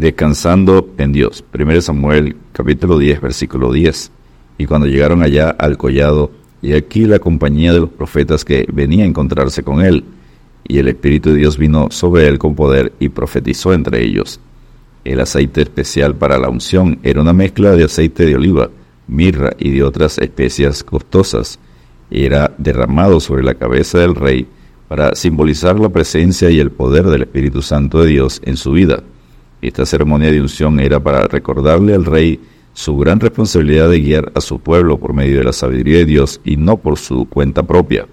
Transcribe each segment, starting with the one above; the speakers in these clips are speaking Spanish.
descansando en Dios. 1 Samuel capítulo 10, versículo 10. Y cuando llegaron allá al collado, y aquí la compañía de los profetas que venía a encontrarse con él, y el Espíritu de Dios vino sobre él con poder y profetizó entre ellos. El aceite especial para la unción era una mezcla de aceite de oliva, mirra y de otras especias costosas. Era derramado sobre la cabeza del rey para simbolizar la presencia y el poder del Espíritu Santo de Dios en su vida. Esta ceremonia de unción era para recordarle al rey su gran responsabilidad de guiar a su pueblo por medio de la sabiduría de Dios y no por su cuenta propia.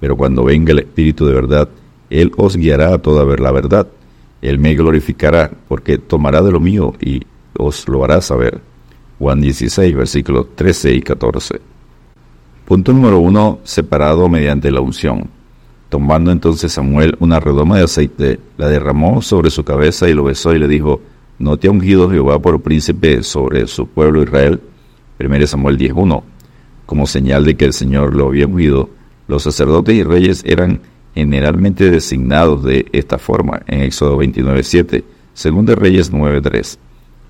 Pero cuando venga el Espíritu de verdad, Él os guiará a toda ver la verdad. Él me glorificará porque tomará de lo mío y os lo hará saber. Juan 16, versículos 13 y 14. Punto número 1. Separado mediante la unción. Tomando entonces Samuel una redoma de aceite, la derramó sobre su cabeza y lo besó y le dijo, ¿no te ha ungido Jehová por príncipe sobre su pueblo Israel? 1 Samuel 10.1. Como señal de que el Señor lo había ungido, los sacerdotes y reyes eran generalmente designados de esta forma en Éxodo 29.7, según de Reyes 9.3.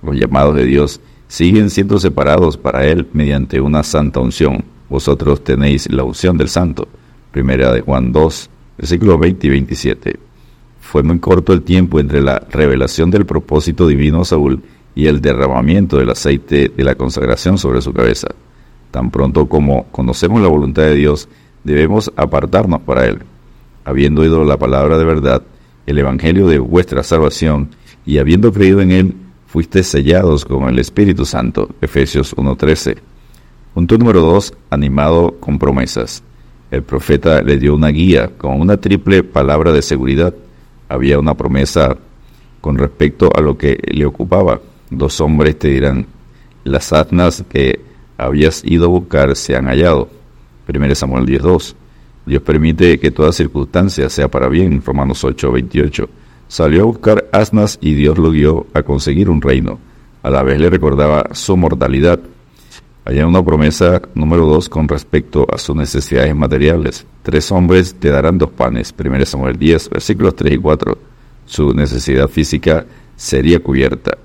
Los llamados de Dios siguen siendo separados para Él mediante una santa unción. Vosotros tenéis la unción del santo. Primera de Juan 2, versículos 20 y 27. Fue muy corto el tiempo entre la revelación del propósito divino a Saúl y el derramamiento del aceite de la consagración sobre su cabeza. Tan pronto como conocemos la voluntad de Dios, debemos apartarnos para Él. Habiendo oído la palabra de verdad, el Evangelio de vuestra salvación, y habiendo creído en Él, fuiste sellados con el Espíritu Santo. Efesios 1.13. Punto número 2. Animado con promesas el profeta le dio una guía con una triple palabra de seguridad. Había una promesa con respecto a lo que le ocupaba. Dos hombres te dirán, las asnas que habías ido a buscar se han hallado. 1 Samuel 10.2. Dios permite que toda circunstancia sea para bien. Romanos 8.28. Salió a buscar asnas y Dios lo guió a conseguir un reino. A la vez le recordaba su mortalidad hay una promesa número dos con respecto a sus necesidades materiales. Tres hombres te darán dos panes. 1 Samuel 10, versículos 3 y 4. Su necesidad física sería cubierta.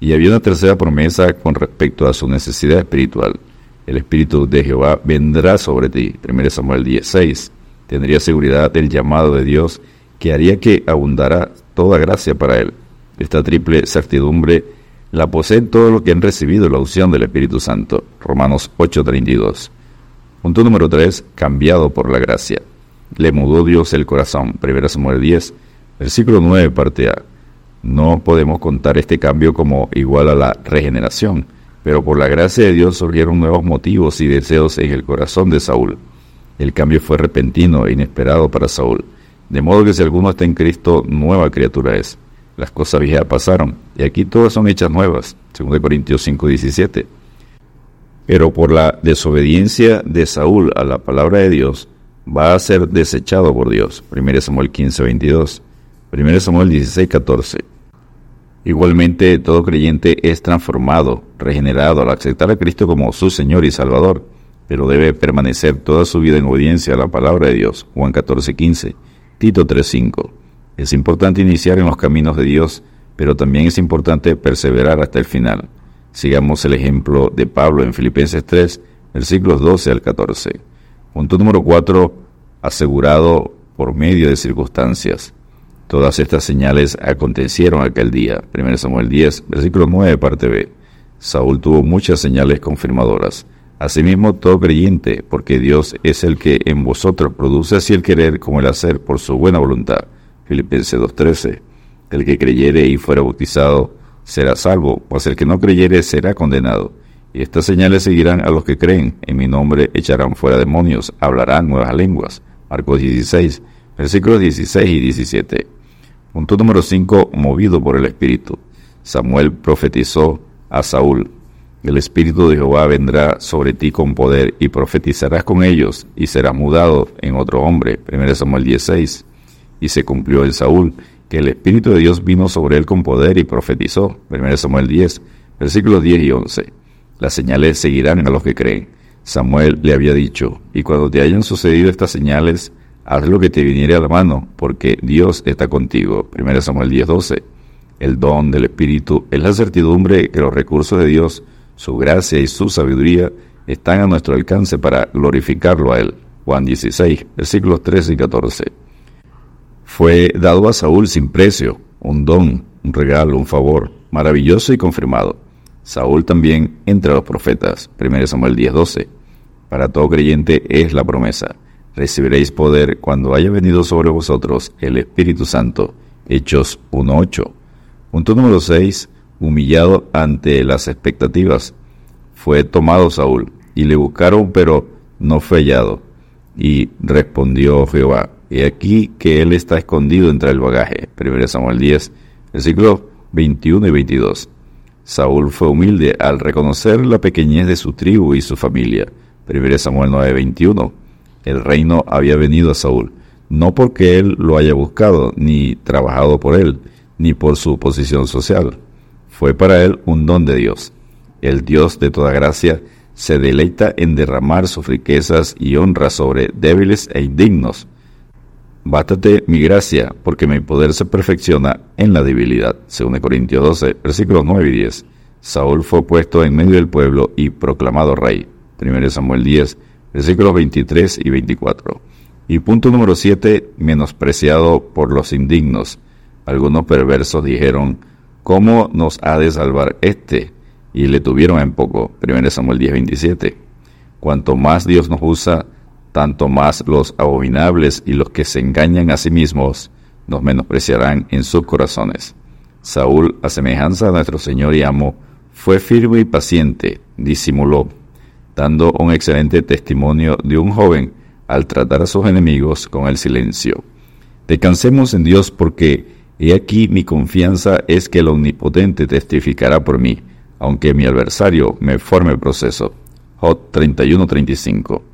Y había una tercera promesa con respecto a su necesidad espiritual. El Espíritu de Jehová vendrá sobre ti. 1 Samuel 16. Tendría seguridad del llamado de Dios que haría que abundara toda gracia para él. Esta triple certidumbre la poseen todo lo que han recibido la unción del Espíritu Santo. Romanos 8:32. Punto número 3. Cambiado por la gracia. Le mudó Dios el corazón. 1 Samuel 10, versículo 9, parte A. No podemos contar este cambio como igual a la regeneración, pero por la gracia de Dios surgieron nuevos motivos y deseos en el corazón de Saúl. El cambio fue repentino e inesperado para Saúl, de modo que si alguno está en Cristo, nueva criatura es las cosas viejas pasaron, y aquí todas son hechas nuevas, 2 Corintios 5, 17. Pero por la desobediencia de Saúl a la palabra de Dios, va a ser desechado por Dios, 1 Samuel 15, 22, 1 Samuel 16, 14. Igualmente, todo creyente es transformado, regenerado al aceptar a Cristo como su Señor y Salvador, pero debe permanecer toda su vida en obediencia a la palabra de Dios, Juan 14, 15, Tito 3, 5. Es importante iniciar en los caminos de Dios, pero también es importante perseverar hasta el final. Sigamos el ejemplo de Pablo en Filipenses 3, versículos 12 al 14. Punto número 4. Asegurado por medio de circunstancias. Todas estas señales acontecieron aquel día. 1 Samuel 10, versículo 9, parte B. Saúl tuvo muchas señales confirmadoras. Asimismo, todo creyente, porque Dios es el que en vosotros produce así el querer como el hacer por su buena voluntad. Filipenses 2.13. El que creyere y fuera bautizado será salvo, pues el que no creyere será condenado. Y estas señales seguirán a los que creen. En mi nombre echarán fuera demonios, hablarán nuevas lenguas. Marcos 16, versículos 16 y 17. Punto número 5. Movido por el Espíritu. Samuel profetizó a Saúl. El Espíritu de Jehová vendrá sobre ti con poder y profetizarás con ellos y serás mudado en otro hombre. 1 Samuel 16 y se cumplió en Saúl, que el Espíritu de Dios vino sobre él con poder y profetizó. 1 Samuel 10, versículos 10 y 11. Las señales seguirán a los que creen. Samuel le había dicho, y cuando te hayan sucedido estas señales, haz lo que te viniere a la mano, porque Dios está contigo. 1 Samuel 10, 12. El don del Espíritu es la certidumbre que los recursos de Dios, su gracia y su sabiduría están a nuestro alcance para glorificarlo a Él. Juan 16, versículos 13 y 14. Fue dado a Saúl sin precio, un don, un regalo, un favor, maravilloso y confirmado. Saúl también entre los profetas. 1 Samuel 10:12. Para todo creyente es la promesa. Recibiréis poder cuando haya venido sobre vosotros el Espíritu Santo. Hechos 1:8. Punto número 6. Humillado ante las expectativas. Fue tomado Saúl y le buscaron, pero no fue hallado. Y respondió Jehová, he aquí que él está escondido entre el bagaje. 1 Samuel 10, versículos 21 y 22. Saúl fue humilde al reconocer la pequeñez de su tribu y su familia. 1 Samuel 9:21. El reino había venido a Saúl, no porque él lo haya buscado, ni trabajado por él, ni por su posición social. Fue para él un don de Dios. El Dios de toda gracia se deleita en derramar sus riquezas y honra sobre débiles e indignos. Bástate mi gracia, porque mi poder se perfecciona en la debilidad. Según Corintios 12, versículos 9 y 10. Saúl fue puesto en medio del pueblo y proclamado rey. 1 Samuel 10, versículos 23 y 24. Y punto número 7, menospreciado por los indignos. Algunos perversos dijeron, ¿cómo nos ha de salvar este? Y le tuvieron en poco. 1 Samuel 10, 27. Cuanto más Dios nos usa, tanto más los abominables y los que se engañan a sí mismos nos menospreciarán en sus corazones. Saúl, a semejanza de nuestro Señor y amo, fue firme y paciente, disimuló, dando un excelente testimonio de un joven al tratar a sus enemigos con el silencio. Descansemos en Dios porque he aquí mi confianza es que el Omnipotente testificará por mí, aunque mi adversario me forme proceso. Jot 31-35